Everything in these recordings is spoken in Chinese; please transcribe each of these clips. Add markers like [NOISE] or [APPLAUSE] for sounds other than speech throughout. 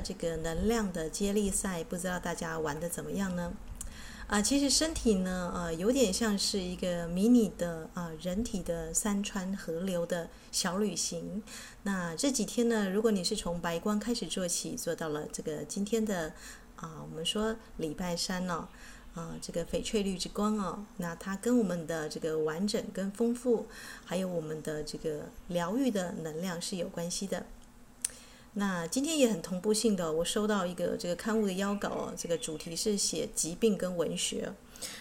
这个能量的接力赛，不知道大家玩得怎么样呢？啊，其实身体呢，呃，有点像是一个迷你的啊人体的山川河流的小旅行。那这几天呢，如果你是从白光开始做起，做到了这个今天的啊，我们说礼拜三哦。啊，这个翡翠绿之光哦，那它跟我们的这个完整跟丰富，还有我们的这个疗愈的能量是有关系的。那今天也很同步性的，我收到一个这个刊物的邀稿，这个主题是写疾病跟文学。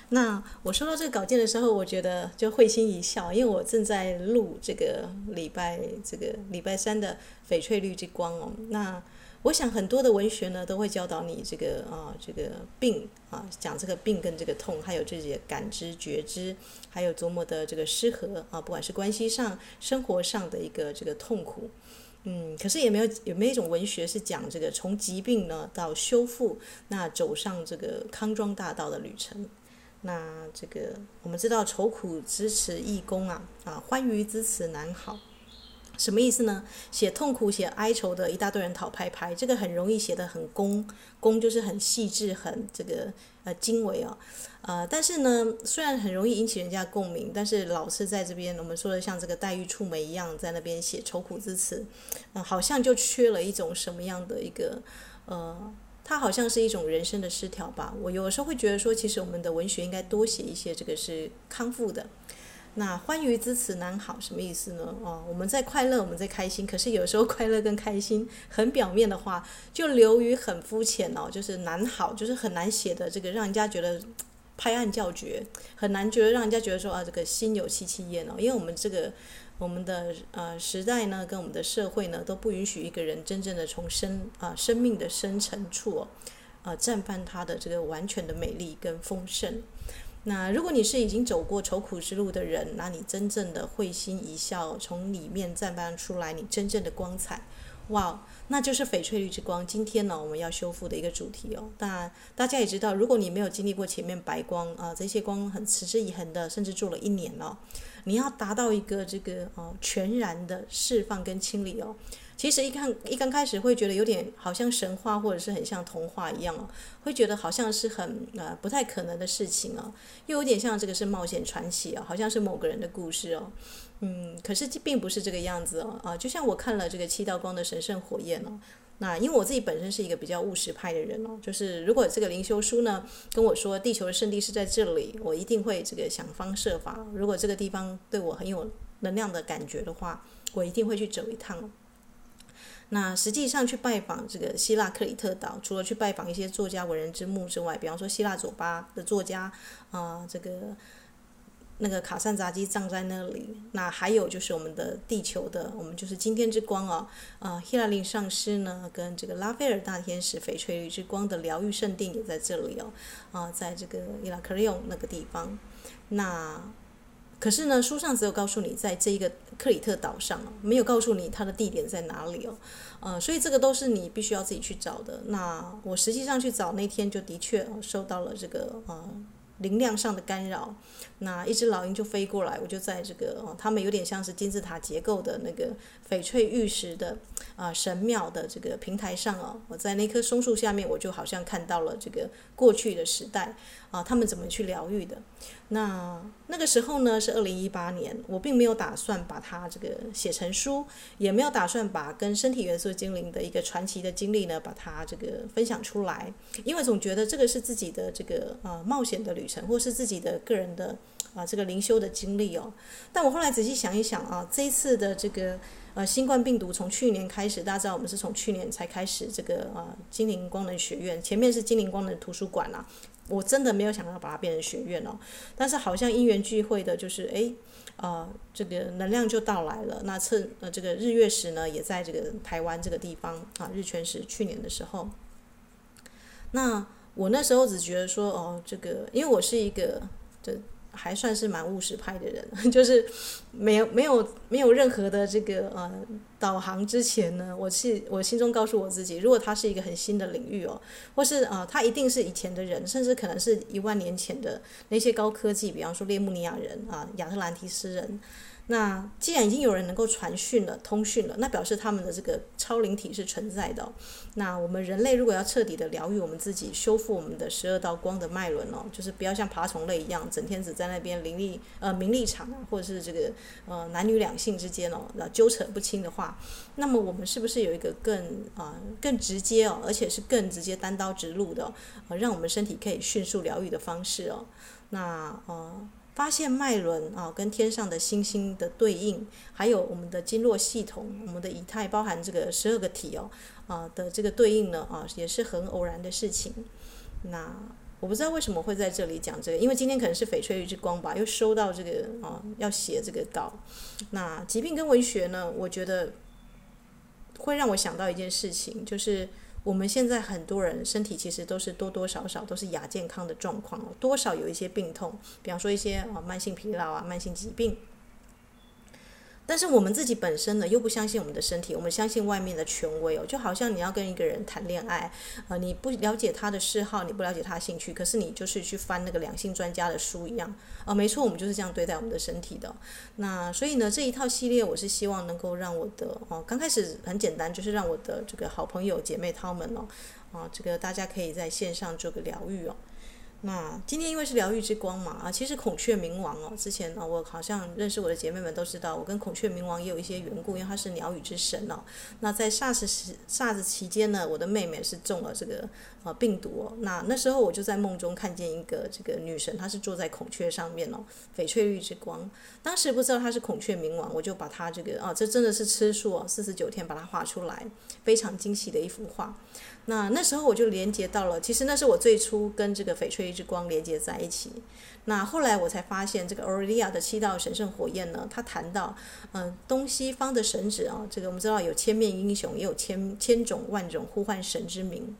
那我收到这个稿件的时候，我觉得就会心一笑，因为我正在录这个礼拜这个礼拜三的翡翠绿之光哦，那。我想很多的文学呢，都会教导你这个啊，这个病啊，讲这个病跟这个痛，还有自己的感知觉知，还有琢磨的这个失和啊，不管是关系上、生活上的一个这个痛苦，嗯，可是也没有有没有一种文学是讲这个从疾病呢到修复，那走上这个康庄大道的旅程。那这个我们知道愁苦之辞易工啊，啊欢愉之辞难好。什么意思呢？写痛苦、写哀愁的一大堆人讨拍拍，这个很容易写得很工，工就是很细致、很这个呃精微哦，呃，但是呢，虽然很容易引起人家共鸣，但是老是在这边我们说的像这个黛玉触梅一样，在那边写愁苦之词，呃，好像就缺了一种什么样的一个呃，它好像是一种人生的失调吧。我有时候会觉得说，其实我们的文学应该多写一些这个是康复的。那欢愉之词难好，什么意思呢？哦，我们在快乐，我们在开心，可是有时候快乐跟开心很表面的话，就流于很肤浅哦，就是难好，就是很难写的这个，让人家觉得拍案叫绝，很难觉得让人家觉得说啊，这个心有戚戚焉哦，因为我们这个我们的呃时代呢，跟我们的社会呢，都不允许一个人真正的从生啊生命的深层处哦，呃绽放他的这个完全的美丽跟丰盛。那如果你是已经走过愁苦之路的人，那你真正的会心一笑，从里面绽放出来你真正的光彩，哇，那就是翡翠绿之光。今天呢，我们要修复的一个主题哦。当然，大家也知道，如果你没有经历过前面白光啊，这些光很持之以恒的，甚至做了一年了，你要达到一个这个哦全然的释放跟清理哦。其实一看一刚开始会觉得有点好像神话或者是很像童话一样哦，会觉得好像是很呃不太可能的事情哦，又有点像这个是冒险传奇哦，好像是某个人的故事哦，嗯，可是并不是这个样子哦。啊，就像我看了这个七道光的神圣火焰哦，那因为我自己本身是一个比较务实派的人哦，就是如果这个灵修书呢跟我说地球的圣地是在这里，我一定会这个想方设法，如果这个地方对我很有能量的感觉的话，我一定会去走一趟。那实际上去拜访这个希腊克里特岛，除了去拜访一些作家文人之墓之外，比方说希腊左巴的作家啊、这个那个卡萨扎基葬在那里。那还有就是我们的地球的，我们就是今天之光哦，啊、呃，希拉林上师呢，跟这个拉斐尔大天使翡翠绿之光的疗愈圣地也在这里哦，啊、在这个伊拉克利翁那个地方，那。可是呢，书上只有告诉你在这一个克里特岛上，没有告诉你它的地点在哪里哦，呃，所以这个都是你必须要自己去找的。那我实际上去找那天就的确受到了这个呃灵量上的干扰，那一只老鹰就飞过来，我就在这个哦，他们有点像是金字塔结构的那个翡翠玉石的啊、神庙的这个平台上哦，我在那棵松树下面，我就好像看到了这个过去的时代啊，他们怎么去疗愈的。那那个时候呢，是二零一八年，我并没有打算把它这个写成书，也没有打算把跟身体元素精灵的一个传奇的经历呢，把它这个分享出来，因为总觉得这个是自己的这个呃冒险的旅程，或是自己的个人的啊、这个灵修的经历哦。但我后来仔细想一想啊，这一次的这个呃新冠病毒从去年开始，大家知道我们是从去年才开始这个呃精灵光能学院，前面是精灵光能图书馆啦、啊。我真的没有想要把它变成学院哦，但是好像因缘聚会的，就是诶，呃，这个能量就到来了。那趁呃这个日月食呢，也在这个台湾这个地方啊，日全食去年的时候，那我那时候只觉得说哦，这个因为我是一个这。还算是蛮务实派的人，[LAUGHS] 就是没有没有没有任何的这个呃导航之前呢，我是我心中告诉我自己，如果他是一个很新的领域哦，或是呃他、一定是以前的人，甚至可能是一万年前的那些高科技，比方说列穆尼亚人啊、亚特兰提斯人，那既然已经有人能够传讯了、通讯了，那表示他们的这个超灵体是存在的。那我们人类如果要彻底的疗愈我们自己，修复我们的十二道光的脉轮哦，就是不要像爬虫类一样，整天只在那边灵力呃名利场啊，或者是这个呃男女两性之间哦，那纠扯不清的话，那么我们是不是有一个更啊、更直接哦，而且是更直接单刀直入的，呃，让我们身体可以迅速疗愈的方式哦？那呃。发现脉轮啊，跟天上的星星的对应，还有我们的经络系统，我们的仪态包含这个十二个体哦，啊的这个对应呢啊，也是很偶然的事情。那我不知道为什么会在这里讲这个，因为今天可能是翡翠绿之光吧，又收到这个啊要写这个稿。那疾病跟文学呢，我觉得会让我想到一件事情，就是。我们现在很多人身体其实都是多多少少都是亚健康的状况，多少有一些病痛，比方说一些啊慢性疲劳啊、慢性疾病。但是我们自己本身呢，又不相信我们的身体，我们相信外面的权威哦，就好像你要跟一个人谈恋爱，呃，你不了解他的嗜好，你不了解他兴趣，可是你就是去翻那个两性专家的书一样，啊、没错，我们就是这样对待我们的身体的。那所以呢，这一套系列我是希望能够让我的哦，刚开始很简单，就是让我的这个好朋友姐妹淘们哦，啊，这个大家可以在线上做个疗愈哦。那今天因为是疗愈之光嘛啊，其实孔雀冥王哦，之前呢我好像认识我的姐妹们都知道，我跟孔雀冥王也有一些缘故，因为他是鸟语之神哦。那在 SARS 时 SARS 期间呢，我的妹妹是中了这个啊病毒哦。那那时候我就在梦中看见一个这个女神，她是坐在孔雀上面哦，翡翠绿之光。当时不知道她是孔雀冥王，我就把她这个啊，这真的是吃素哦，四十九天把它画出来，非常精细的一幅画。那那时候我就连接到了，其实那是我最初跟这个翡翠绿之光连接在一起。那后来我才发现，这个欧瑞利亚的七道神圣火焰呢，它谈到，嗯、东西方的神祇啊，这个我们知道有千面英雄，也有千千种万种呼唤神之名。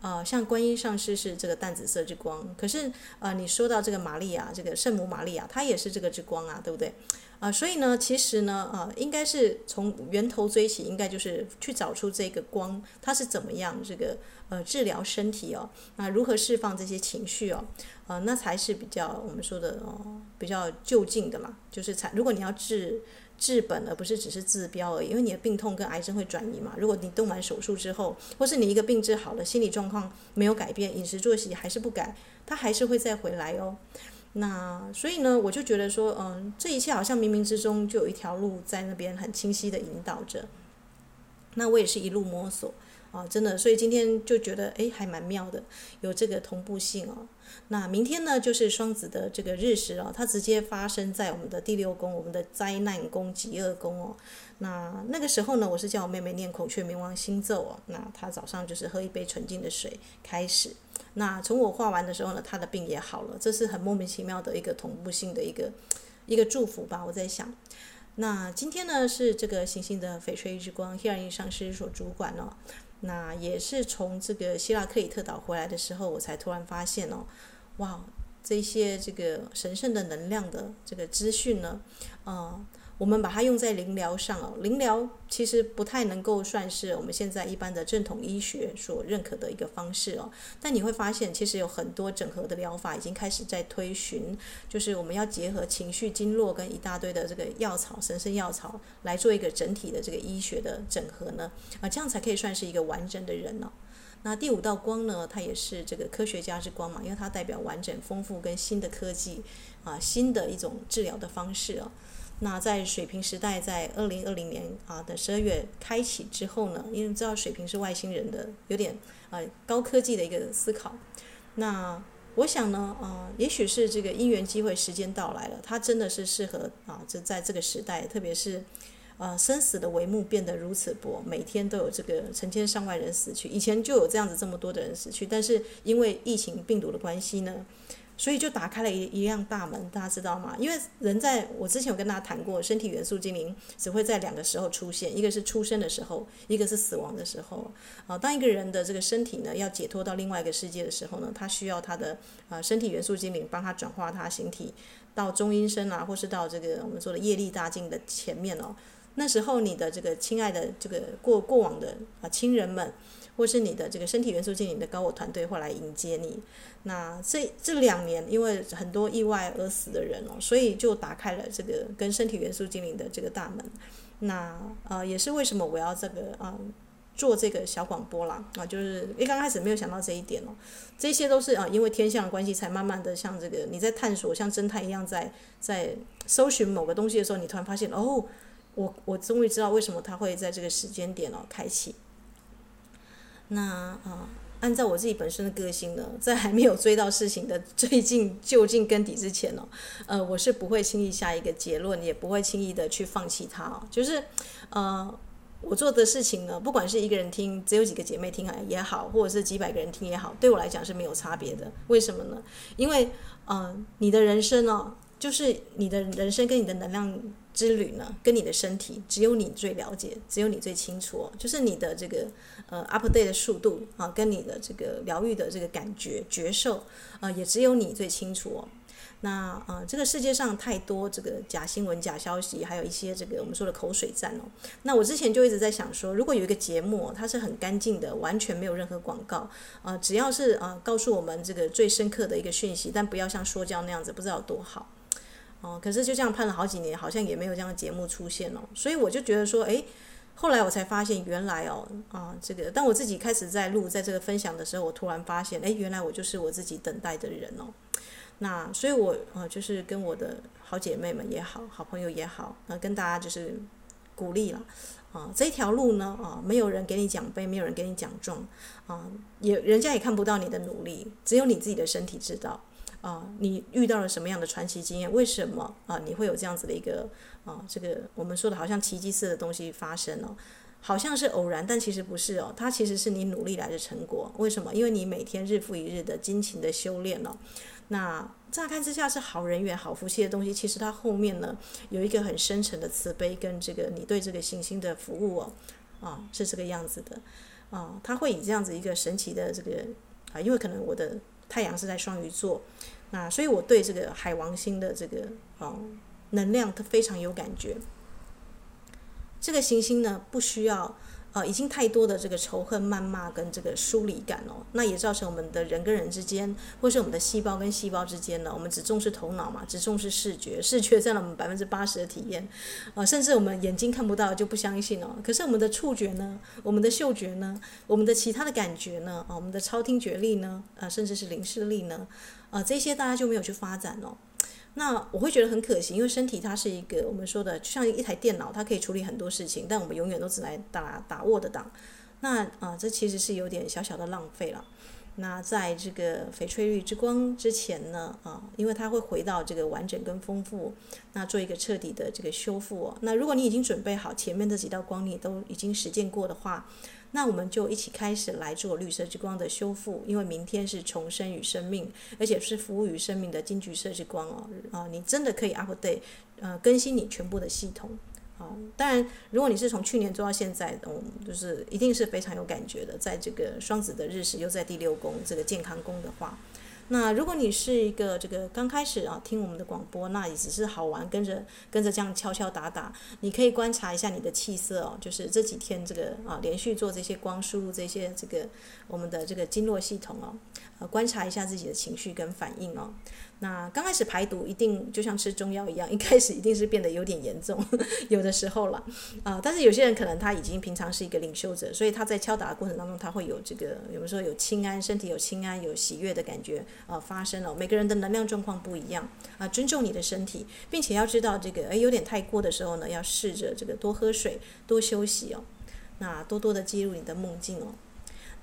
啊、呃，像观音上师是这个淡紫色之光，可是呃，你说到这个玛利亚，这个圣母玛利亚，她也是这个之光啊，对不对？啊、所以呢，其实呢，呃，应该是从源头追起，应该就是去找出这个光，它是怎么样这个呃治疗身体哦，那如何释放这些情绪哦，呃，那才是比较我们说的哦、比较就近的嘛，就是才如果你要治。治本而不是只是治标而已，因为你的病痛跟癌症会转移嘛。如果你动完手术之后，或是你一个病治好了，心理状况没有改变，饮食作息还是不改，它还是会再回来哦。那所以呢，我就觉得说，嗯，这一切好像冥冥之中就有一条路在那边很清晰的引导着。那我也是一路摸索啊，真的，所以今天就觉得，诶，还蛮妙的，有这个同步性哦。那明天呢，就是双子的这个日食哦，它直接发生在我们的第六宫，我们的灾难宫、极恶宫哦。那那个时候呢，我是叫我妹妹念孔雀明王星咒哦。那她早上就是喝一杯纯净的水开始。那从我画完的时候呢，她的病也好了，这是很莫名其妙的一个同步性的一个一个祝福吧。我在想，那今天呢是这个行星的翡翠之光，here is 上师所主管哦。那也是从这个希腊克里特岛回来的时候，我才突然发现哦，哇，这些这个神圣的能量的这个资讯呢，啊。我们把它用在灵疗上哦，灵疗其实不太能够算是我们现在一般的正统医学所认可的一个方式哦。但你会发现，其实有很多整合的疗法已经开始在推寻，就是我们要结合情绪、经络跟一大堆的这个药草、神圣药草来做一个整体的这个医学的整合呢，啊，这样才可以算是一个完整的人哦。那第五道光呢，它也是这个科学家之光嘛，因为它代表完整、丰富跟新的科技啊，新的一种治疗的方式哦。那在水瓶时代，在二零二零年啊的十二月开启之后呢，因为知道水瓶是外星人的有点呃高科技的一个思考，那我想呢，呃，也许是这个因缘机会时间到来了，它真的是适合啊，这在这个时代，特别是呃生死的帷幕变得如此薄，每天都有这个成千上万人死去，以前就有这样子这么多的人死去，但是因为疫情病毒的关系呢。所以就打开了一一辆大门，大家知道吗？因为人在我之前有跟大家谈过，身体元素精灵只会在两个时候出现，一个是出生的时候，一个是死亡的时候。啊，当一个人的这个身体呢要解脱到另外一个世界的时候呢，他需要他的啊身体元素精灵帮他转化他形体到中阴身啊，或是到这个我们说的业力大境的前面哦。那时候你的这个亲爱的这个过过往的啊亲人们，或是你的这个身体元素精灵的高我团队会来迎接你。那这这两年，因为很多意外而死的人哦，所以就打开了这个跟身体元素精灵的这个大门。那呃，也是为什么我要这个啊。呃做这个小广播啦，啊，就是一刚开始没有想到这一点哦，这些都是啊，因为天象关系，才慢慢的像这个你在探索，像侦探一样在在搜寻某个东西的时候，你突然发现哦，我我终于知道为什么它会在这个时间点哦开启。那啊，按照我自己本身的个性呢，在还没有追到事情的 [LAUGHS] 最近就近根底之前哦，呃，我是不会轻易下一个结论，也不会轻易的去放弃它哦，就是呃。我做的事情呢，不管是一个人听，只有几个姐妹听也好，或者是几百个人听也好，对我来讲是没有差别的。为什么呢？因为，嗯、你的人生哦，就是你的人生跟你的能量之旅呢，跟你的身体，只有你最了解，只有你最清楚哦。就是你的这个呃 update 的速度啊，跟你的这个疗愈的这个感觉觉受啊，也只有你最清楚哦。那呃，这个世界上太多这个假新闻、假消息，还有一些这个我们说的口水战哦。那我之前就一直在想说，如果有一个节目，它是很干净的，完全没有任何广告，啊、呃，只要是啊、呃、告诉我们这个最深刻的一个讯息，但不要像说教那样子，不知道有多好。哦、可是就这样盼了好几年，好像也没有这样的节目出现哦。所以我就觉得说，哎，后来我才发现，原来哦，啊、这个当我自己开始在录，在这个分享的时候，我突然发现，哎，原来我就是我自己等待的人哦。那所以我，我呃就是跟我的好姐妹们也好，好朋友也好，那、跟大家就是鼓励了啊、这一条路呢啊、没有人给你奖杯，没有人给你奖状啊，也人家也看不到你的努力，只有你自己的身体知道啊、你遇到了什么样的传奇经验？为什么啊、你会有这样子的一个啊、这个我们说的好像奇迹似的东西发生哦，好像是偶然，但其实不是哦，它其实是你努力来的成果。为什么？因为你每天日复一日的精勤的修炼哦。那乍看之下是好人缘、好福气的东西，其实它后面呢有一个很深沉的慈悲跟这个你对这个行星的服务哦，啊是这个样子的，啊它会以这样子一个神奇的这个啊，因为可能我的太阳是在双鱼座，那所以我对这个海王星的这个啊能量它非常有感觉。这个行星呢不需要。呃，已经太多的这个仇恨、谩骂跟这个疏离感哦，那也造成我们的人跟人之间，或是我们的细胞跟细胞之间呢，我们只重视头脑嘛，只重视视觉，视觉占了我们百分之八十的体验，啊、呃，甚至我们眼睛看不到就不相信哦。可是我们的触觉呢，我们的嗅觉呢，我们的其他的感觉呢，啊，我们的超听觉力呢，啊、甚至是灵视力呢，啊，这些大家就没有去发展哦。那我会觉得很可惜，因为身体它是一个我们说的，就像一台电脑，它可以处理很多事情，但我们永远都只来打打 Word 档。那啊、这其实是有点小小的浪费了。那在这个翡翠绿之光之前呢，啊，因为它会回到这个完整跟丰富，那做一个彻底的这个修复哦。那如果你已经准备好前面这几道光，你都已经实践过的话。那我们就一起开始来做绿色之光的修复，因为明天是重生与生命，而且是服务于生命的金橘色之光哦。啊，你真的可以 update，呃，更新你全部的系统。啊，当然，如果你是从去年做到现在，嗯，就是一定是非常有感觉的，在这个双子的日时又在第六宫这个健康宫的话。那如果你是一个这个刚开始啊听我们的广播，那也只是好玩，跟着跟着这样敲敲打打，你可以观察一下你的气色哦，就是这几天这个啊连续做这些光输入这些这个我们的这个经络系统哦，呃观察一下自己的情绪跟反应哦。那刚开始排毒一定就像吃中药一样，一开始一定是变得有点严重，[LAUGHS] 有的时候了啊、但是有些人可能他已经平常是一个领袖者，所以他在敲打的过程当中，他会有这个，有的时候有轻安，身体有轻安，有喜悦的感觉啊、呃、发生了。每个人的能量状况不一样啊、尊重你的身体，并且要知道这个诶有点太过的时候呢，要试着这个多喝水，多休息哦。那多多的记录你的梦境哦。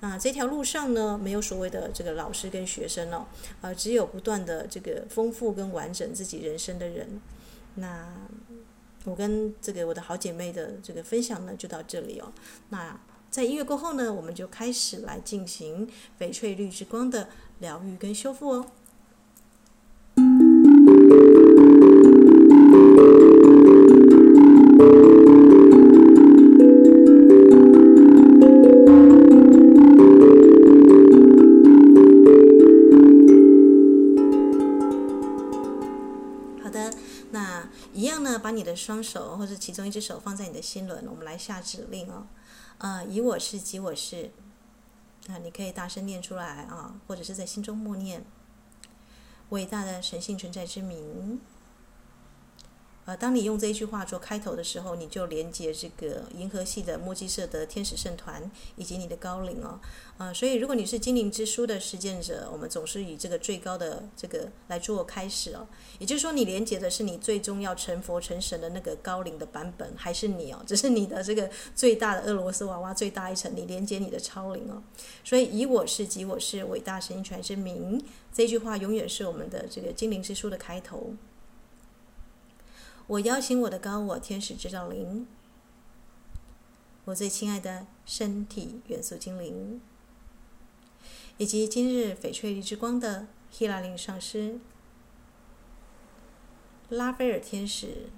那这条路上呢，没有所谓的这个老师跟学生哦，呃，只有不断的这个丰富跟完整自己人生的人。那我跟这个我的好姐妹的这个分享呢，就到这里哦。那在音乐过后呢，我们就开始来进行翡翠绿之光的疗愈跟修复哦。双手或者其中一只手放在你的心轮，我们来下指令哦。呃，以我是即我是，啊，你可以大声念出来啊，或者是在心中默念。伟大的神性存在之名。呃，当你用这一句话做开头的时候，你就连接这个银河系的墨基色的天使圣团以及你的高灵哦。呃，所以如果你是精灵之书的实践者，我们总是以这个最高的这个来做开始哦。也就是说，你连接的是你最终要成佛成神的那个高灵的版本，还是你哦？只是你的这个最大的俄罗斯娃娃最大一层，你连接你的超灵哦。所以以我是即我是伟大神性存在之名，这句话永远是我们的这个精灵之书的开头。我邀请我的高我天使指导灵，我最亲爱的身体元素精灵，以及今日翡翠绿之光的希拉琳上师、拉斐尔天使。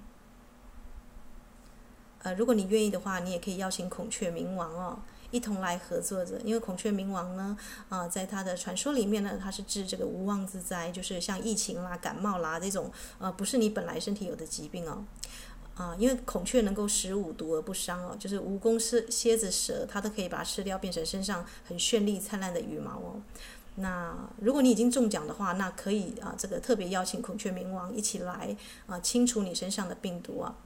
呃，如果你愿意的话，你也可以邀请孔雀冥王哦。一同来合作着，因为孔雀明王呢，啊、在他的传说里面呢，他是治这个无妄之灾，就是像疫情啦、感冒啦这种，呃，不是你本来身体有的疾病哦，啊、因为孔雀能够食五毒而不伤哦，就是蜈蚣、蝎、蝎子、蛇，它都可以把它吃掉，变成身上很绚丽灿烂的羽毛哦。那如果你已经中奖的话，那可以啊、这个特别邀请孔雀明王一起来啊、清除你身上的病毒啊。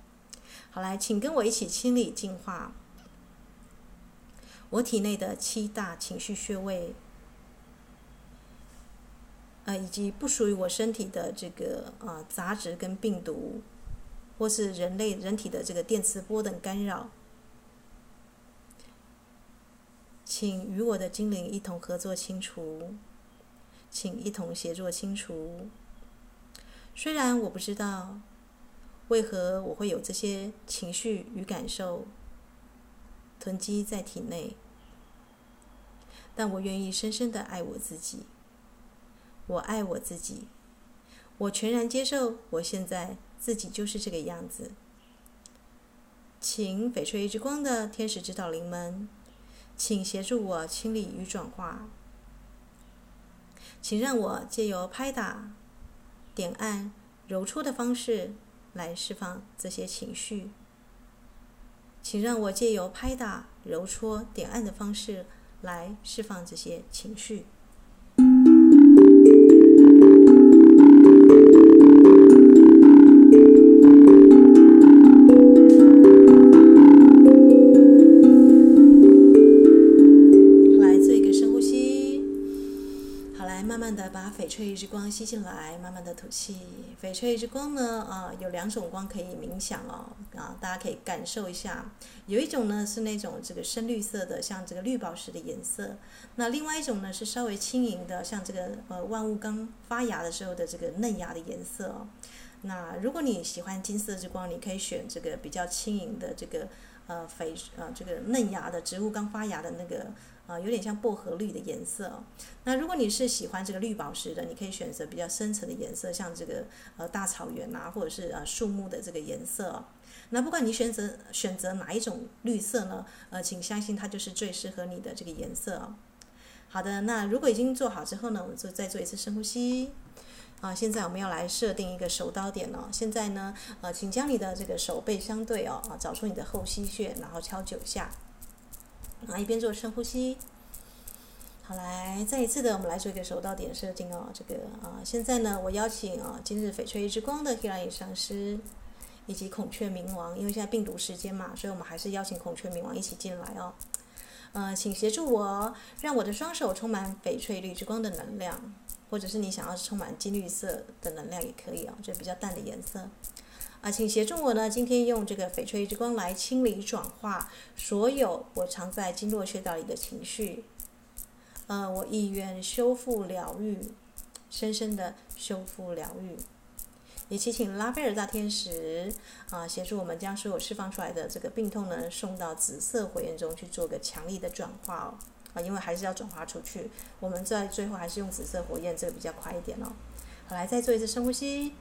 好，来，请跟我一起清理净化。我体内的七大情绪穴位，呃，以及不属于我身体的这个呃杂质跟病毒，或是人类人体的这个电磁波等干扰，请与我的精灵一同合作清除，请一同协作清除。虽然我不知道为何我会有这些情绪与感受。囤积在体内，但我愿意深深的爱我自己。我爱我自己，我全然接受我现在自己就是这个样子。请翡翠之光的天使指导灵们，请协助我清理与转化。请让我借由拍打、点按、揉搓的方式来释放这些情绪。请让我借由拍打、揉搓、点按的方式来释放这些情绪。翡翠之光吸进来，慢慢的吐气。翡翠之光呢，啊，有两种光可以冥想哦，啊，大家可以感受一下。有一种呢是那种这个深绿色的，像这个绿宝石的颜色。那另外一种呢是稍微轻盈的，像这个呃万物刚发芽的时候的这个嫩芽的颜色哦。那如果你喜欢金色之光，你可以选这个比较轻盈的这个呃翡呃这个嫩芽的植物刚发芽的那个。啊，有点像薄荷绿的颜色哦。那如果你是喜欢这个绿宝石的，你可以选择比较深层的颜色，像这个呃大草原啊，或者是呃树木的这个颜色哦。那不管你选择选择哪一种绿色呢，呃，请相信它就是最适合你的这个颜色哦。好的，那如果已经做好之后呢，我们就再做一次深呼吸。啊，现在我们要来设定一个手刀点哦。现在呢，呃，请将你的这个手背相对哦，啊，找出你的后溪穴，然后敲九下。啊，一边做深呼吸，好，来再一次的，我们来做一个手到点设定哦。这个啊，现在呢，我邀请啊，今日翡翠之光的黑拉里上师以及孔雀冥王，因为现在病毒时间嘛，所以我们还是邀请孔雀冥王一起进来哦。呃，请协助我，让我的双手充满翡翠绿之光的能量，或者是你想要充满金绿色的能量也可以哦，就比较淡的颜色。啊，请协助我呢，今天用这个翡翠之光来清理转化所有我藏在经络穴道里的情绪。呃，我意愿修复疗愈，深深的修复疗愈。也祈请拉斐尔大天使啊，协助我们将所有释放出来的这个病痛呢，送到紫色火焰中去做个强力的转化哦。啊，因为还是要转化出去，我们在最后还是用紫色火焰，这个比较快一点哦。好，来再做一次深呼吸。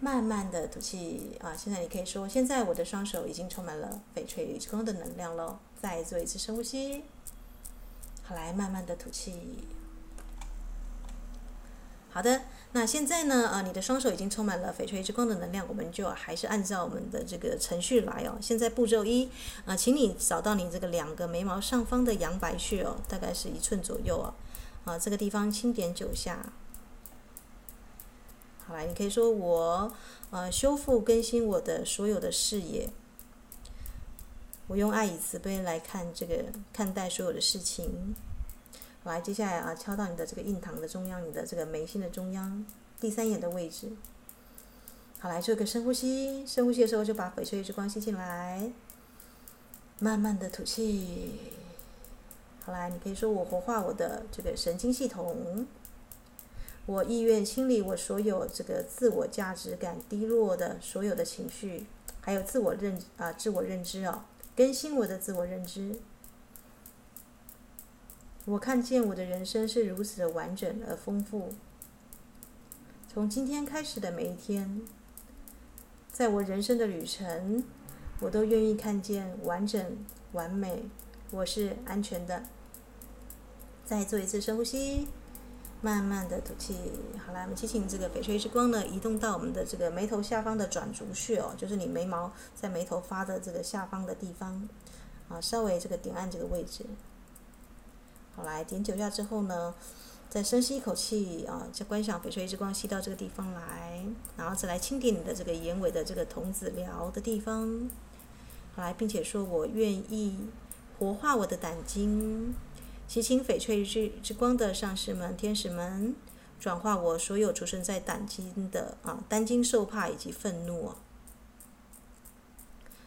慢慢的吐气啊！现在你可以说，现在我的双手已经充满了翡翠之光的能量喽。再做一次深呼吸，好，来慢慢的吐气。好的，那现在呢？呃，你的双手已经充满了翡翠之光的能量，我们就还是按照我们的这个程序来哦。现在步骤一，啊、请你找到你这个两个眉毛上方的阳白穴哦，大概是一寸左右哦。啊，这个地方轻点九下。好来，你可以说我呃修复更新我的所有的视野，我用爱与慈悲来看这个看待所有的事情。来，接下来啊，敲到你的这个印堂的中央，你的这个眉心的中央，第三眼的位置。好，来做个深呼吸。深呼吸的时候，就把翡翠之光吸进来，慢慢的吐气。好，来，你可以说我活化我的这个神经系统，我意愿清理我所有这个自我价值感低落的所有的情绪，还有自我认啊自我认知啊，更新我的自我认知。我看见我的人生是如此的完整而丰富。从今天开始的每一天，在我人生的旅程，我都愿意看见完整、完美。我是安全的。再做一次深呼吸，慢慢的吐气。好了，我们祈请这个翡翠之光呢，移动到我们的这个眉头下方的转轴穴哦，就是你眉毛在眉头发的这个下方的地方啊，稍微这个点按这个位置。好，来点九下之后呢，再深吸一口气啊，再观想翡翠之光吸到这个地方来，然后再来轻点你的这个眼尾的这个瞳子髎的地方。好，来，并且说我愿意活化我的胆经，祈请翡翠之之光的上师们、天使们，转化我所有储存在胆经的啊担惊受怕以及愤怒啊。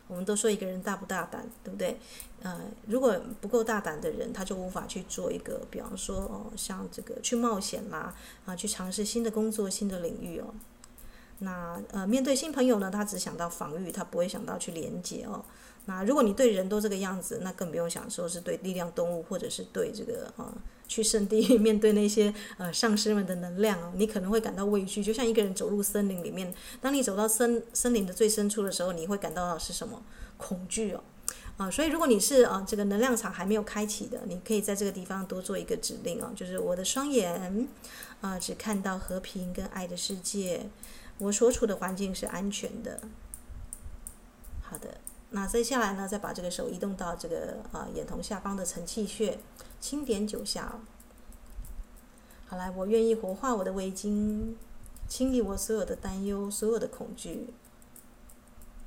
我们都说一个人大不大胆，对不对？呃，如果不够大胆的人，他就无法去做一个，比方说哦，像这个去冒险啦，啊，去尝试新的工作、新的领域哦。那呃，面对新朋友呢，他只想到防御，他不会想到去连接哦。那如果你对人都这个样子，那更不用想说是对力量动物，或者是对这个啊。去圣地面对那些呃上师们的能量哦，你可能会感到畏惧，就像一个人走入森林里面，当你走到森森林的最深处的时候，你会感到是什么？恐惧哦，啊，所以如果你是啊这个能量场还没有开启的，你可以在这个地方多做一个指令哦，就是我的双眼啊只看到和平跟爱的世界，我所处的环境是安全的。好的，那接下来呢，再把这个手移动到这个啊眼瞳下方的承泣穴。轻点九下，好来，我愿意活化我的胃经，清理我所有的担忧、所有的恐惧，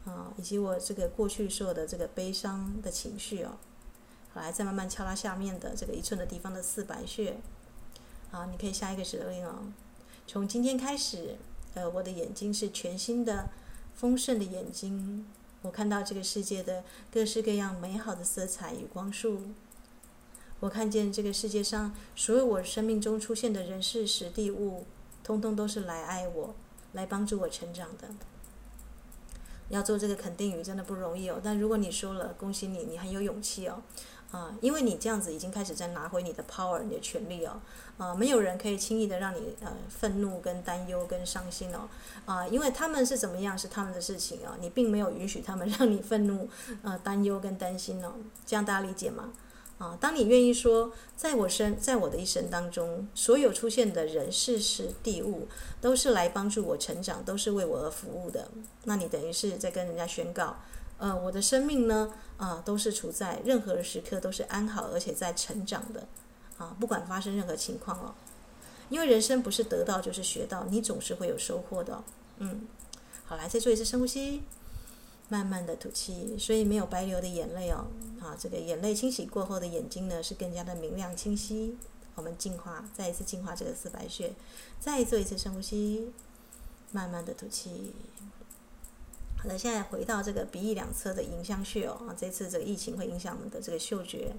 啊，以及我这个过去所有的这个悲伤的情绪哦。好来，再慢慢敲拉下面的这个一寸的地方的四白穴，好，你可以下一个指令哦。从今天开始，呃，我的眼睛是全新的、丰盛的眼睛，我看到这个世界的各式各样美好的色彩与光束。我看见这个世界上所有我生命中出现的人事时地物，通通都是来爱我、来帮助我成长的。要做这个肯定语真的不容易哦，但如果你说了，恭喜你，你很有勇气哦，啊，因为你这样子已经开始在拿回你的 power、你的权利哦，啊，没有人可以轻易的让你呃愤怒、跟担忧、跟伤心哦，啊，因为他们是怎么样是他们的事情哦，你并没有允许他们让你愤怒、呃担忧跟担心哦，这样大家理解吗？啊，当你愿意说，在我生，在我的一生当中，所有出现的人、事、事、地、物，都是来帮助我成长，都是为我而服务的。那你等于是在跟人家宣告，呃，我的生命呢，啊，都是处在任何时刻都是安好，而且在成长的。啊，不管发生任何情况哦，因为人生不是得到就是学到，你总是会有收获的。嗯，好，来，再做一次深呼吸。慢慢的吐气，所以没有白流的眼泪哦。啊，这个眼泪清洗过后的眼睛呢，是更加的明亮清晰。我们净化，再一次净化这个四白穴，再做一次深呼吸，慢慢的吐气。好的，现在回到这个鼻翼两侧的迎香穴哦。啊，这次这个疫情会影响我们的这个嗅觉。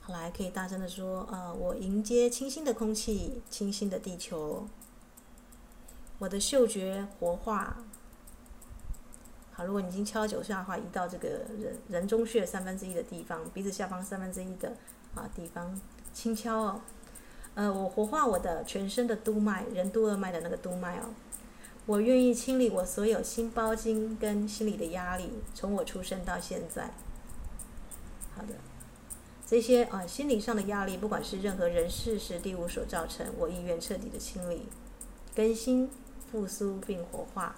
好，来可以大声的说，呃，我迎接清新的空气，清新的地球。我的嗅觉活化。好，如果你已经敲九下的话，移到这个人人中穴三分之一的地方，鼻子下方三分之一的啊地方，轻敲哦。呃，我活化我的全身的督脉，任督二脉的那个督脉哦。我愿意清理我所有心包经跟心理的压力，从我出生到现在。好的，这些啊心理上的压力，不管是任何人事是地物所造成，我意愿彻底的清理。更新、复苏并活化，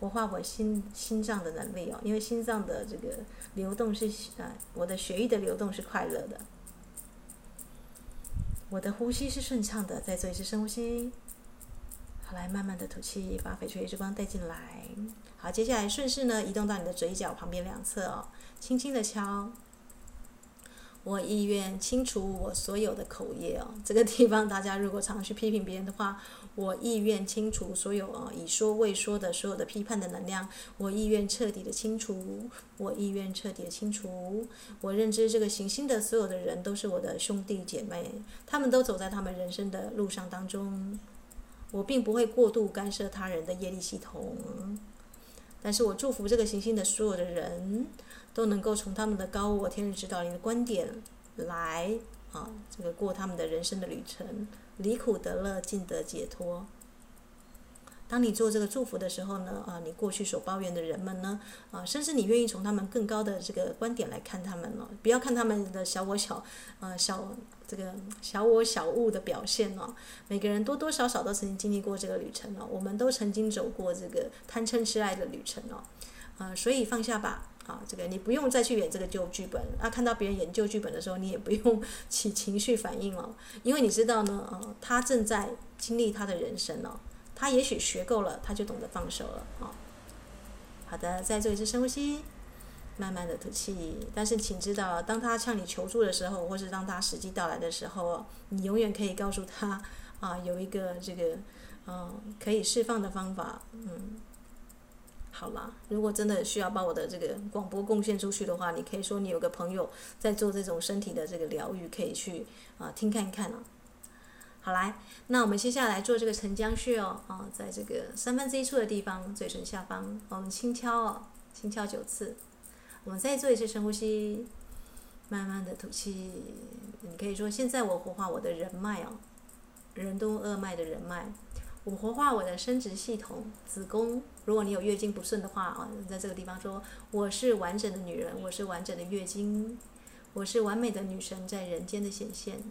活化我心心脏的能力哦。因为心脏的这个流动是啊，我的血液的流动是快乐的，我的呼吸是顺畅的。再做一次深呼吸，来慢慢的吐气，把翡翠之光带进来。好，接下来顺势呢，移动到你的嘴角旁边两侧哦，轻轻的敲。我意愿清除我所有的口业哦，这个地方大家如果常去批评别人的话，我意愿清除所有啊已说未说的所有的批判的能量，我意愿彻底的清除，我意愿彻底的清除。我认知这个行星的所有的人都是我的兄弟姐妹，他们都走在他们人生的路上当中，我并不会过度干涉他人的业力系统，但是我祝福这个行星的所有的人。都能够从他们的高我天使指导灵的观点来啊，这个过他们的人生的旅程，离苦得乐，尽得解脱。当你做这个祝福的时候呢，啊，你过去所抱怨的人们呢，啊，甚至你愿意从他们更高的这个观点来看他们了，不要看他们的小我小，啊，小这个小我小物的表现哦。每个人多多少少都曾经经历过这个旅程哦，我们都曾经走过这个贪嗔痴爱的旅程哦，啊，所以放下吧。啊，这个你不用再去演这个旧剧本啊！看到别人演旧剧本的时候，你也不用起情绪反应了，因为你知道呢，呃，他正在经历他的人生哦，他也许学够了，他就懂得放手了啊。好的，再做一次深呼吸，慢慢的吐气。但是请知道，当他向你求助的时候，或是当他时机到来的时候，你永远可以告诉他啊，有一个这个嗯可以释放的方法，嗯。好了，如果真的需要把我的这个广播贡献出去的话，你可以说你有个朋友在做这种身体的这个疗愈，可以去啊听看看啊。好来，那我们接下来做这个承浆穴哦啊，在这个三分之一处的地方，嘴唇下方，我们轻敲哦，轻敲九次。我们再做一次深呼吸，慢慢的吐气。你可以说，现在我活化我的人脉哦，任督二脉的人脉。我活化我的生殖系统、子宫。如果你有月经不顺的话啊，在这个地方说，我是完整的女人，我是完整的月经，我是完美的女神在人间的显现。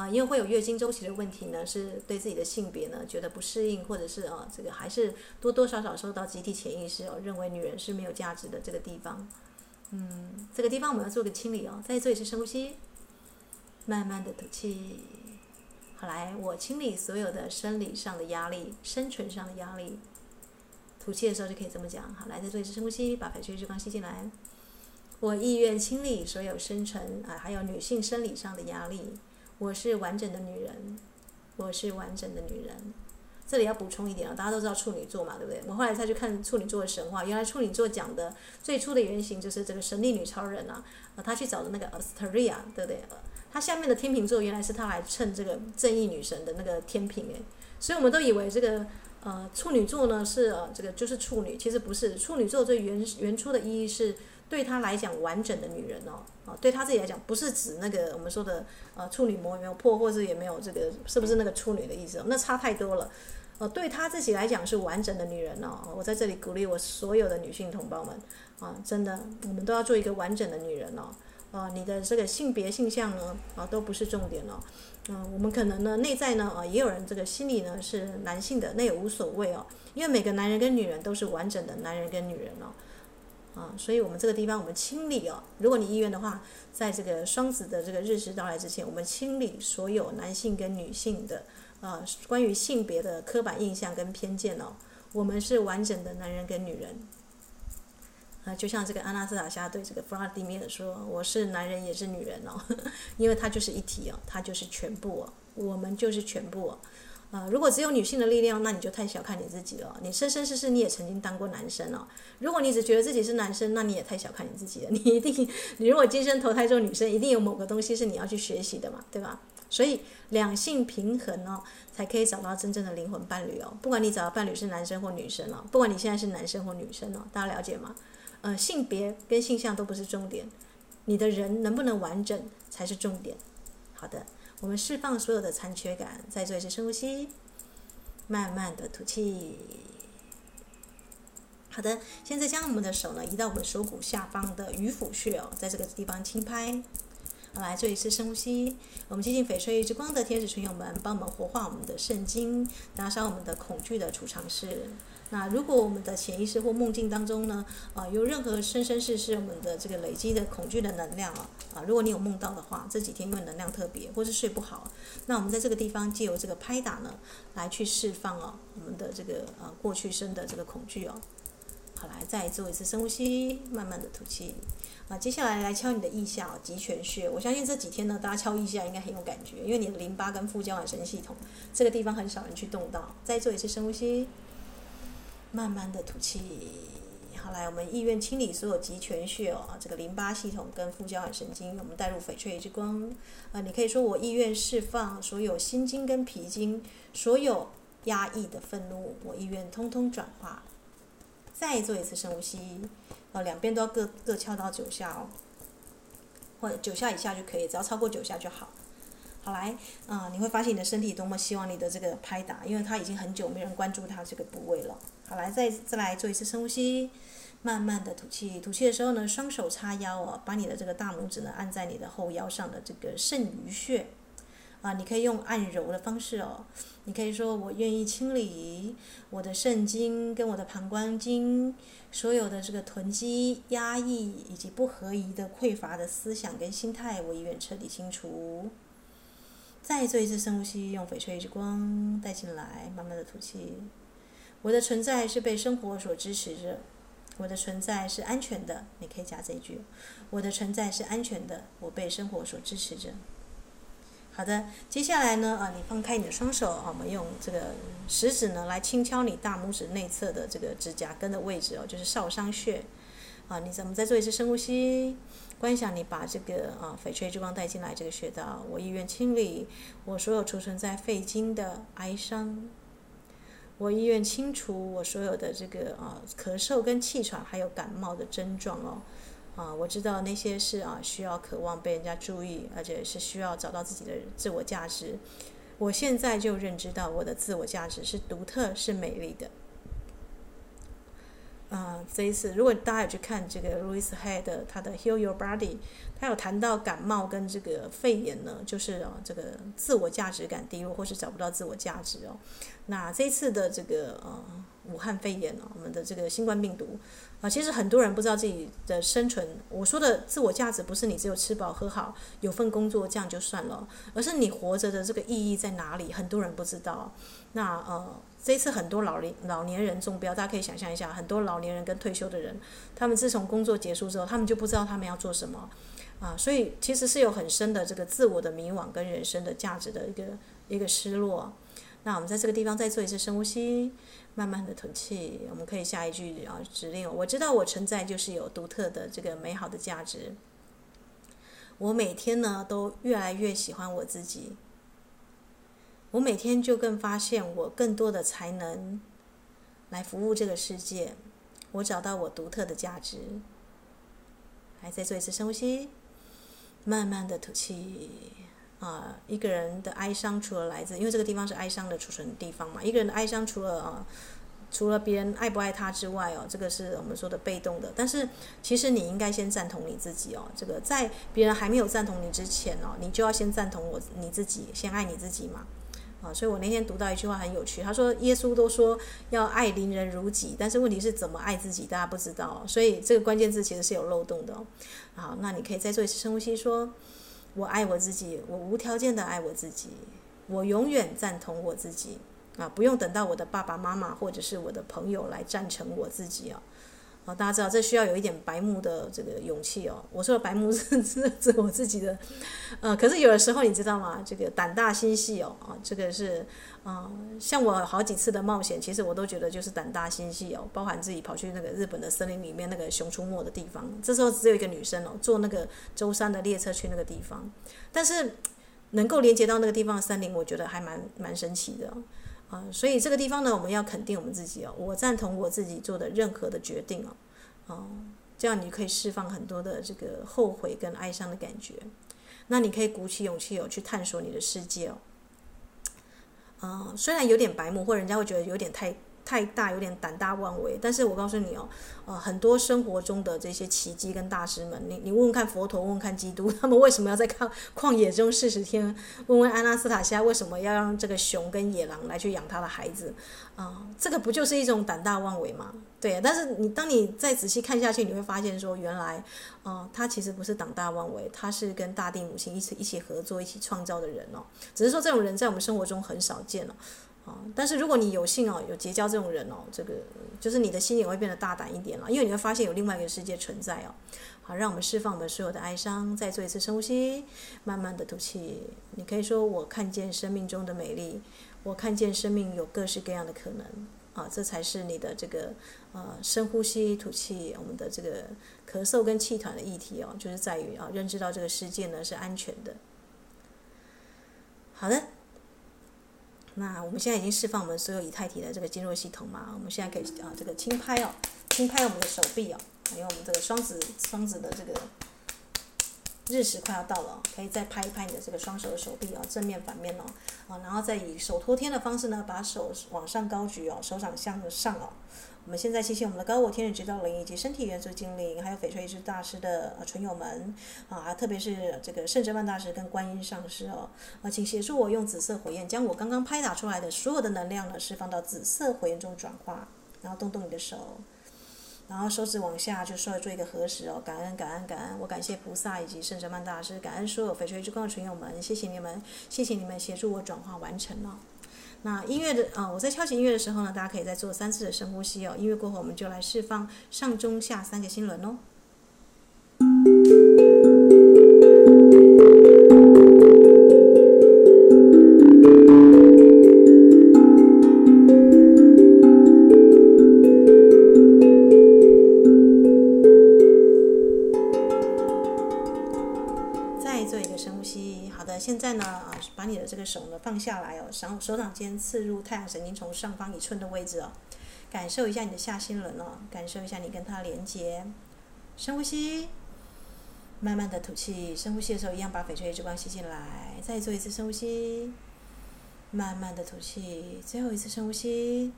啊，因为会有月经周期的问题呢，是对自己的性别呢觉得不适应，或者是啊这个还是多多少少受到集体潜意识哦认为女人是没有价值的这个地方。嗯，这个地方我们要做个清理哦，再做一次深呼吸，慢慢的吐气。好来，我清理所有的生理上的压力、生存上的压力。吐气的时候就可以这么讲。好，来，再做一次深呼吸，把翡翠之光吸进来。我意愿清理所有生存啊，还有女性生理上的压力。我是完整的女人，我是完整的女人。这里要补充一点啊，大家都知道处女座嘛，对不对？我后来才去看处女座的神话，原来处女座讲的最初的原型就是这个神力女超人啊，呃，她去找的那个 Asteria，对不对？她下面的天秤座原来是她来衬这个正义女神的那个天平诶，所以我们都以为这个呃处女座呢是呃这个就是处女，其实不是，处女座最原原初的意义是对他来讲完整的女人哦，啊对他自己来讲不是指那个我们说的呃处女膜有没有破或者也没有这个是不是那个处女的意思哦，那差太多了，呃对他自己来讲是完整的女人哦，我在这里鼓励我所有的女性同胞们啊，真的我们都要做一个完整的女人哦。啊，你的这个性别性向呢，啊，都不是重点哦。嗯、我们可能呢，内在呢，啊，也有人这个心理呢是男性的，那也无所谓哦。因为每个男人跟女人都是完整的男人跟女人哦。啊，所以我们这个地方我们清理哦。如果你意愿的话，在这个双子的这个日食到来之前，我们清理所有男性跟女性的啊关于性别的刻板印象跟偏见哦。我们是完整的男人跟女人。啊，就像这个阿纳斯塔夏对这个弗拉迪米尔说：“我是男人也是女人哦，[LAUGHS] 因为他就是一体哦，他就是全部哦，我们就是全部哦。啊，如果只有女性的力量，那你就太小看你自己了。你生生世世你也曾经当过男生哦。如果你只觉得自己是男生，那你也太小看你自己了。你一定，[LAUGHS] 你如果今生投胎做女生，一定有某个东西是你要去学习的嘛，对吧？所以两性平衡哦，才可以找到真正的灵魂伴侣哦。不管你找的伴侣是男生或女生哦，不管你现在是男生或女生哦，大家了解吗？呃，性别跟性向都不是重点，你的人能不能完整才是重点。好的，我们释放所有的残缺感，再做一次深呼吸，慢慢的吐气。好的，现在将我们的手呢移到我们手骨下方的鱼腹穴哦，在这个地方轻拍。好，来做一次深呼吸。我们接近翡翠之光的天使群友们，帮我们活化我们的圣经，打扫我们的恐惧的储藏室。那如果我们的潜意识或梦境当中呢，啊，有任何生生世世我们的这个累积的恐惧的能量啊，啊，如果你有梦到的话，这几天因为能量特别，或是睡不好，那我们在这个地方借由这个拍打呢，来去释放哦，我们的这个呃过去生的这个恐惧哦。好，来再做一次深呼吸，慢慢的吐气。啊，接下来来敲你的腋下哦极泉穴。我相信这几天呢，大家敲腋下应该很有感觉，因为你的淋巴跟副交感神经系统这个地方很少人去动到。再做一次深呼吸。慢慢的吐气，好，来，我们意愿清理所有极泉穴哦，这个淋巴系统跟副交感神经，我们带入翡翠之光。啊，你可以说我意愿释放所有心经跟脾经，所有压抑的愤怒，我意愿通通转化。再做一次深呼吸，啊，两边都要各各敲到九下哦，或者九下以下就可以，只要超过九下就好。好来，啊、你会发现你的身体多么希望你的这个拍打，因为它已经很久没人关注它这个部位了。好来，再再来做一次深呼吸，慢慢的吐气。吐气的时候呢，双手叉腰哦，把你的这个大拇指呢按在你的后腰上的这个肾俞穴，啊，你可以用按揉的方式哦。你可以说我愿意清理我的肾经跟我的膀胱经，所有的这个囤积、压抑以及不合宜的匮乏的思想跟心态，我意愿彻底清除。再做一次深呼吸，用翡翠之光带进来，慢慢的吐气。我的存在是被生活所支持着，我的存在是安全的。你可以加这一句：我的存在是安全的，我被生活所支持着。好的，接下来呢，啊，你放开你的双手，啊，我们用这个食指呢来轻敲你大拇指内侧的这个指甲根的位置哦，就是少商穴。啊，你怎么再做一次深呼吸？观想你把这个啊翡翠之光带进来这个穴道，我意愿清理我所有储存在肺经的哀伤，我意愿清除我所有的这个啊咳嗽跟气喘还有感冒的症状哦，啊我知道那些是啊需要渴望被人家注意，而且是需要找到自己的自我价值，我现在就认知到我的自我价值是独特是美丽的。啊、这一次，如果大家有去看这个 Louise Hay 的他的 Heal Your Body，他有谈到感冒跟这个肺炎呢，就是啊、哦，这个自我价值感低落或是找不到自我价值哦。那这一次的这个呃武汉肺炎哦，我们的这个新冠病毒啊、其实很多人不知道自己的生存。我说的自我价值不是你只有吃饱喝好，有份工作这样就算了，而是你活着的这个意义在哪里？很多人不知道。那呃。这一次很多老年老年人中标，大家可以想象一下，很多老年人跟退休的人，他们自从工作结束之后，他们就不知道他们要做什么，啊，所以其实是有很深的这个自我的迷惘跟人生的价值的一个一个失落。那我们在这个地方再做一次深呼吸，慢慢的吐气。我们可以下一句啊指令：我知道我存在就是有独特的这个美好的价值。我每天呢都越来越喜欢我自己。我每天就更发现我更多的才能来服务这个世界，我找到我独特的价值。来，再做一次深呼吸，慢慢的吐气。啊，一个人的哀伤除了来自，因为这个地方是哀伤的储存地方嘛，一个人的哀伤除了啊，除了别人爱不爱他之外哦，这个是我们说的被动的。但是其实你应该先赞同你自己哦，这个在别人还没有赞同你之前哦，你就要先赞同我你自己，先爱你自己嘛。啊，所以我那天读到一句话很有趣，他说耶稣都说要爱邻人如己，但是问题是怎么爱自己，大家不知道，所以这个关键字其实是有漏洞的。好，那你可以再做一次深呼吸，说我爱我自己，我无条件的爱我自己，我永远赞同我自己啊，不用等到我的爸爸妈妈或者是我的朋友来赞成我自己啊。哦，大家知道这需要有一点白目的这个勇气哦。我说的白目是 [LAUGHS] 指指我自己的，呃，可是有的时候你知道吗？这个胆大心细哦，啊，这个是，啊、像我好几次的冒险，其实我都觉得就是胆大心细哦，包含自己跑去那个日本的森林里面那个熊出没的地方，这时候只有一个女生哦，坐那个舟山的列车去那个地方，但是能够连接到那个地方的森林，我觉得还蛮蛮神奇的。啊，所以这个地方呢，我们要肯定我们自己哦。我赞同我自己做的任何的决定哦，哦，这样你可以释放很多的这个后悔跟哀伤的感觉。那你可以鼓起勇气哦，去探索你的世界哦。啊，虽然有点白目，或人家会觉得有点太。太大，有点胆大妄为。但是我告诉你哦，呃，很多生活中的这些奇迹跟大师们，你你问问看佛陀，问问看基督，[LAUGHS] 他们为什么要在旷旷野中四十天？问问阿纳斯塔西亚为什么要让这个熊跟野狼来去养他的孩子？啊、这个不就是一种胆大妄为吗？对，但是你当你再仔细看下去，你会发现说，原来，啊、他其实不是胆大妄为，他是跟大地母亲一起一起合作、一起创造的人哦。只是说这种人在我们生活中很少见了，但是如果你有幸哦，有结交这种人哦，这个就是你的心也会变得大胆一点了，因为你会发现有另外一个世界存在哦。好，让我们释放我们所有的哀伤，再做一次深呼吸，慢慢的吐气。你可以说，我看见生命中的美丽，我看见生命有各式各样的可能。啊，这才是你的这个呃深呼吸吐气，我们的这个咳嗽跟气团的议题哦，就是在于啊认知到这个世界呢是安全的。好的，那我们现在已经释放我们所有以太体的这个经络系统嘛，我们现在可以啊这个轻拍哦，轻拍我们的手臂哦，还有我们这个双子双子的这个。日食快要到了，可以再拍一拍你的这个双手的手臂哦，正面反面哦，啊，然后再以手托天的方式呢，把手往上高举哦，手掌向上哦。我们现在谢谢我们的高我天使指导灵以及身体元素精灵，还有翡翠之大师的呃纯友们啊，特别是这个圣哲曼大师跟观音上师哦，啊，请协助我用紫色火焰将我刚刚拍打出来的所有的能量呢，释放到紫色火焰中转化，然后动动你的手。然后手指往下，就稍微做一个合十哦，感恩感恩感恩，我感谢菩萨以及圣哲曼大师，感恩所有翡翠之光的群友们，谢谢你们，谢谢你们协助我转化完成了。那音乐的啊、呃，我在敲起音乐的时候呢，大家可以再做三次的深呼吸哦。音乐过后，我们就来释放上中下三个心轮哦。你的这个手呢放下来哦，手手掌尖刺入太阳神经丛上方一寸的位置哦，感受一下你的下心轮哦，感受一下你跟它连接。深呼吸，慢慢的吐气。深呼吸的时候一样把翡翠之光吸进来，再做一次深呼吸，慢慢的吐气。最后一次深呼吸，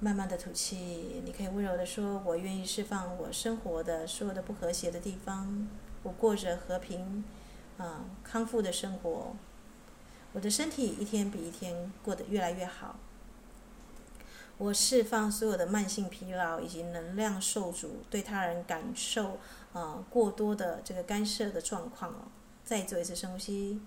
慢慢的吐气。你可以温柔的说：“我愿意释放我生活的所有的不和谐的地方，我过着和平、啊、康复的生活。”我的身体一天比一天过得越来越好。我释放所有的慢性疲劳以及能量受阻，对他人感受啊、呃、过多的这个干涉的状况哦。再做一次深呼吸，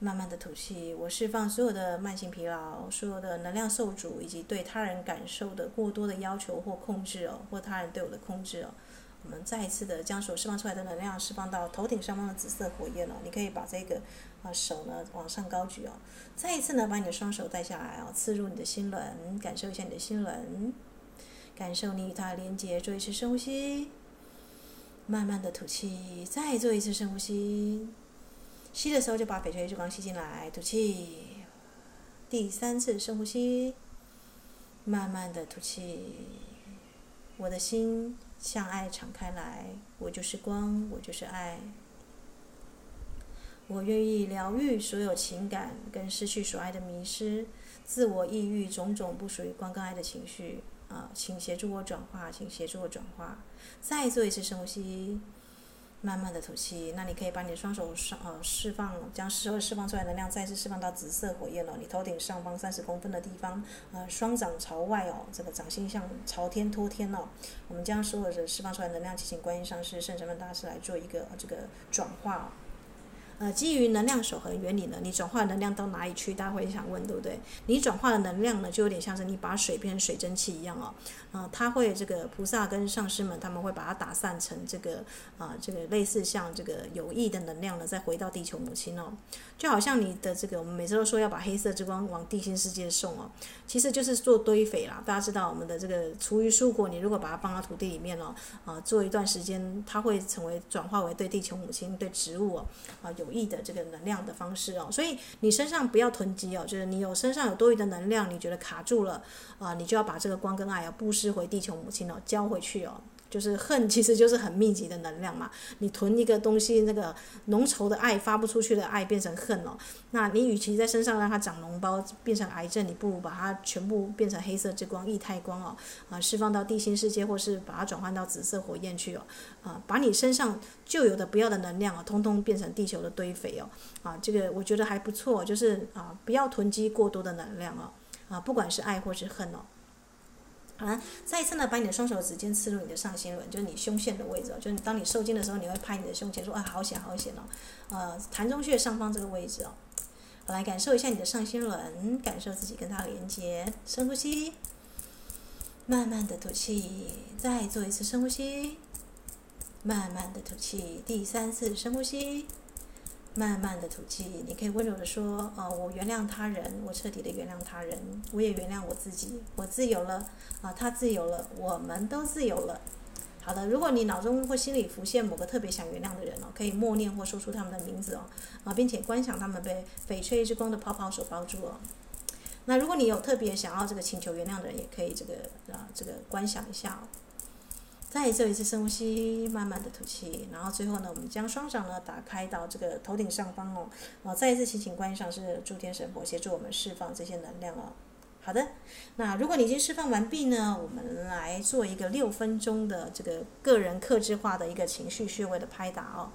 慢慢的吐气。我释放所有的慢性疲劳，所有的能量受阻，以及对他人感受的过多的要求或控制哦，或他人对我的控制哦。我们再一次的将所释放出来的能量释放到头顶上方的紫色火焰哦，你可以把这个啊手呢往上高举哦，再一次呢把你的双手带下来哦，刺入你的心轮，感受一下你的心轮，感受你与它连接，做一次深呼吸，慢慢的吐气，再做一次深呼吸，吸的时候就把翡翠之光吸进来，吐气，第三次深呼吸，慢慢的吐气，我的心。向爱敞开来，我就是光，我就是爱。我愿意疗愈所有情感跟失去所爱的迷失、自我抑郁种种不属于光跟爱的情绪啊，请协助我转化，请协助我转化。再做一次深呼吸。慢慢的吐气，那你可以把你的双手上呃释放，将所有释放出来的能量再次释放到紫色火焰了。你头顶上方三十公分的地方，呃，双掌朝外哦，这个掌心向朝天托天哦。我们将所有的释放出来的能量，进行观音上师、圣神们大师来做一个这个转化。呃，基于能量守恒原理呢，你转化能量到哪里去？大家会想问，对不对？你转化的能量呢，就有点像是你把水变成水蒸气一样哦。啊、呃，它会这个菩萨跟上师们他们会把它打散成这个啊、这个类似像这个有益的能量呢，再回到地球母亲哦。就好像你的这个，我们每次都说要把黑色之光往地心世界送哦，其实就是做堆肥啦。大家知道我们的这个厨余蔬果，你如果把它放到土地里面哦，啊、做一段时间，它会成为转化为对地球母亲、对植物哦，啊、有。有益的这个能量的方式哦，所以你身上不要囤积哦，就是你有身上有多余的能量，你觉得卡住了啊，你就要把这个光跟爱要布施回地球母亲哦，交回去哦，就是恨，[LAUGHS] 其实就是很密集的能量嘛。你囤一个东西，那个浓稠的爱发不出去的爱变成恨哦。那你与其在身上让它长脓包变成癌症，你不如把它全部变成黑色之光、液态光哦，啊，释放到地心世界，或是把它转换到紫色火焰去哦，啊，把你身上旧有的不要的能量哦，通通变成地球的堆肥哦，啊，这个我觉得还不错，就是啊，不要囤积过多的能量哦，啊，不管是爱或是恨哦。好，再一次呢，把你的双手指尖刺入你的上心轮，就是你胸腺的位置，就是当你受惊的时候，你会拍你的胸前说：“啊，好险，好险哦！”呃，膻中穴上方这个位置哦。好，来感受一下你的上心轮，感受自己跟它连接。深呼吸，慢慢的吐气，再做一次深呼吸，慢慢的吐气，第三次深呼吸。慢慢的吐气，你可以温柔的说：“哦，我原谅他人，我彻底的原谅他人，我也原谅我自己，我自由了，啊，他自由了，我们都自由了。”好的，如果你脑中或心里浮现某个特别想原谅的人哦，可以默念或说出他们的名字哦，啊，并且观想他们被翡翠之光的泡泡所包住哦。那如果你有特别想要这个请求原谅的人，也可以这个啊，这个观想一下哦。再做一次深呼吸，慢慢的吐气，然后最后呢，我们将双掌呢打开到这个头顶上方哦，哦再一次祈请观音上师诸天神佛协助我们释放这些能量哦。好的，那如果你已经释放完毕呢，我们来做一个六分钟的这个个人克制化的一个情绪穴位的拍打哦。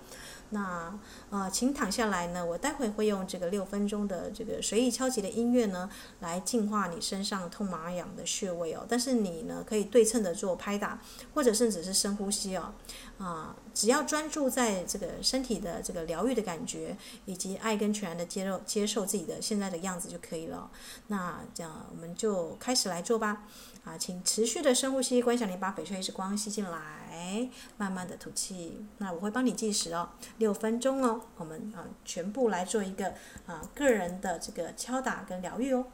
那呃，请躺下来呢。我待会会用这个六分钟的这个随意敲击的音乐呢，来净化你身上痛麻痒的穴位哦。但是你呢，可以对称的做拍打，或者甚至是深呼吸哦。啊，只要专注在这个身体的这个疗愈的感觉，以及爱跟全然的接受接受自己的现在的样子就可以了。那这样我们就开始来做吧。啊，请持续的深呼吸，观想你把翡翠之光吸进来，慢慢的吐气。那我会帮你计时哦，六分钟哦。我们啊，全部来做一个啊个人的这个敲打跟疗愈哦。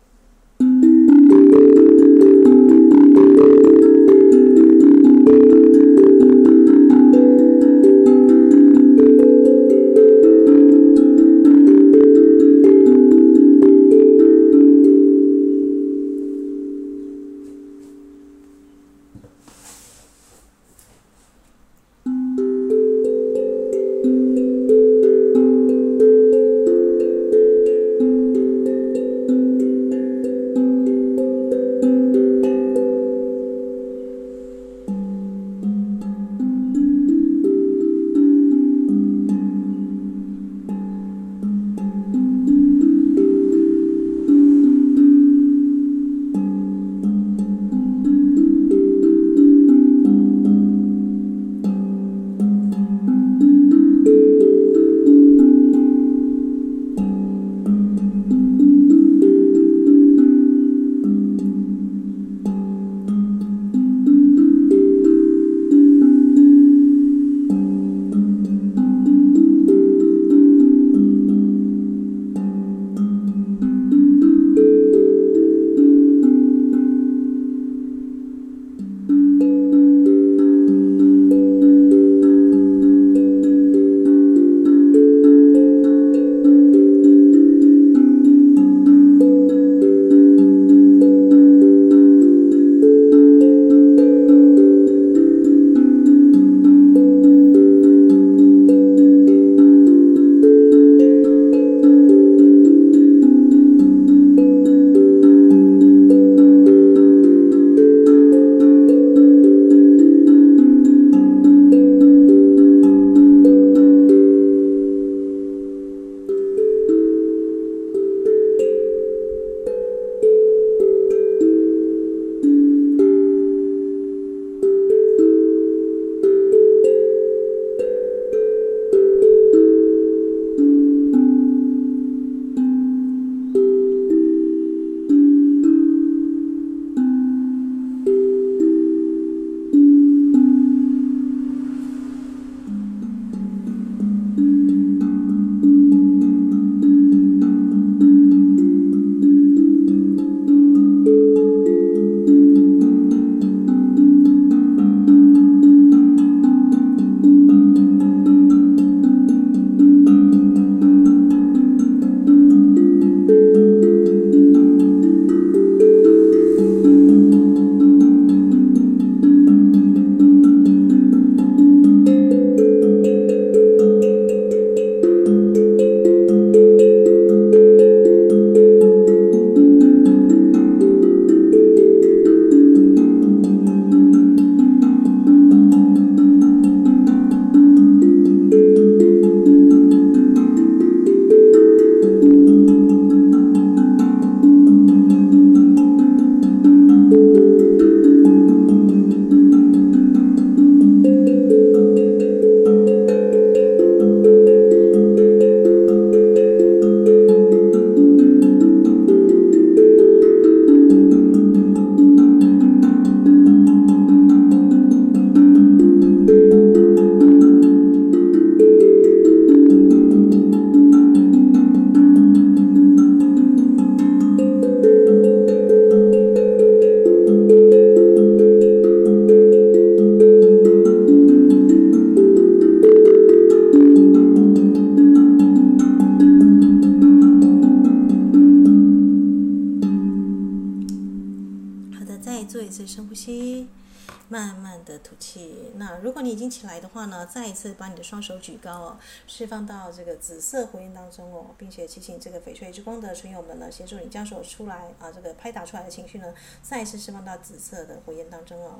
再一次把你的双手举高哦，释放到这个紫色火焰当中哦，并且提醒这个翡翠之光的存有们呢，协助你将手出来啊这个拍打出来的情绪呢，再一次释放到紫色的火焰当中哦。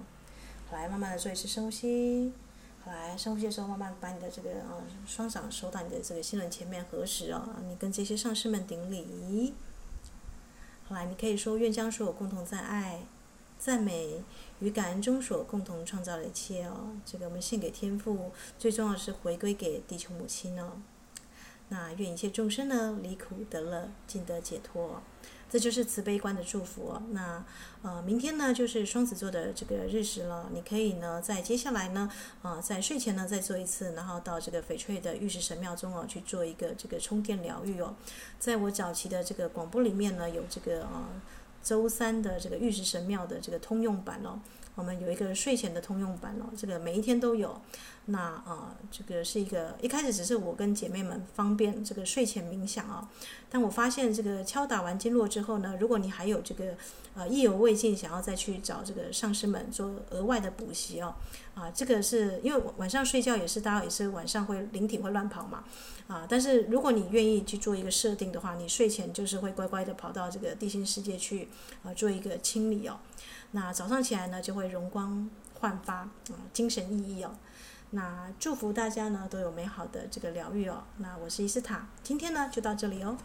来，慢慢的做一次深呼吸。来，深呼吸的时候，慢慢把你的这个啊双掌收到你的这个心轮前面合十哦，你跟这些上师们顶礼。好来，你可以说愿将所有共同在爱、赞美与感恩中所共同创造的一切哦，这个我们献给天父，最重要的是回归给地球母亲哦。那愿一切众生呢离苦得乐，尽得解脱。这就是慈悲观的祝福哦。那呃，明天呢就是双子座的这个日食了。你可以呢在接下来呢啊、呃，在睡前呢再做一次，然后到这个翡翠的玉石神庙中哦去做一个这个充电疗愈哦。在我早期的这个广播里面呢，有这个啊、呃、周三的这个玉石神庙的这个通用版哦。我们有一个睡前的通用版哦，这个每一天都有。那啊、呃，这个是一个一开始只是我跟姐妹们方便这个睡前冥想啊、哦，但我发现这个敲打完经络之后呢，如果你还有这个呃意犹未尽，想要再去找这个上师们做额外的补习哦，啊，这个是因为晚上睡觉也是大家也是晚上会灵体会乱跑嘛，啊，但是如果你愿意去做一个设定的话，你睡前就是会乖乖的跑到这个地心世界去啊做一个清理哦。那早上起来呢，就会容光焕发，啊，精神奕奕哦。那祝福大家呢都有美好的这个疗愈哦。那我是伊斯塔，今天呢就到这里哦。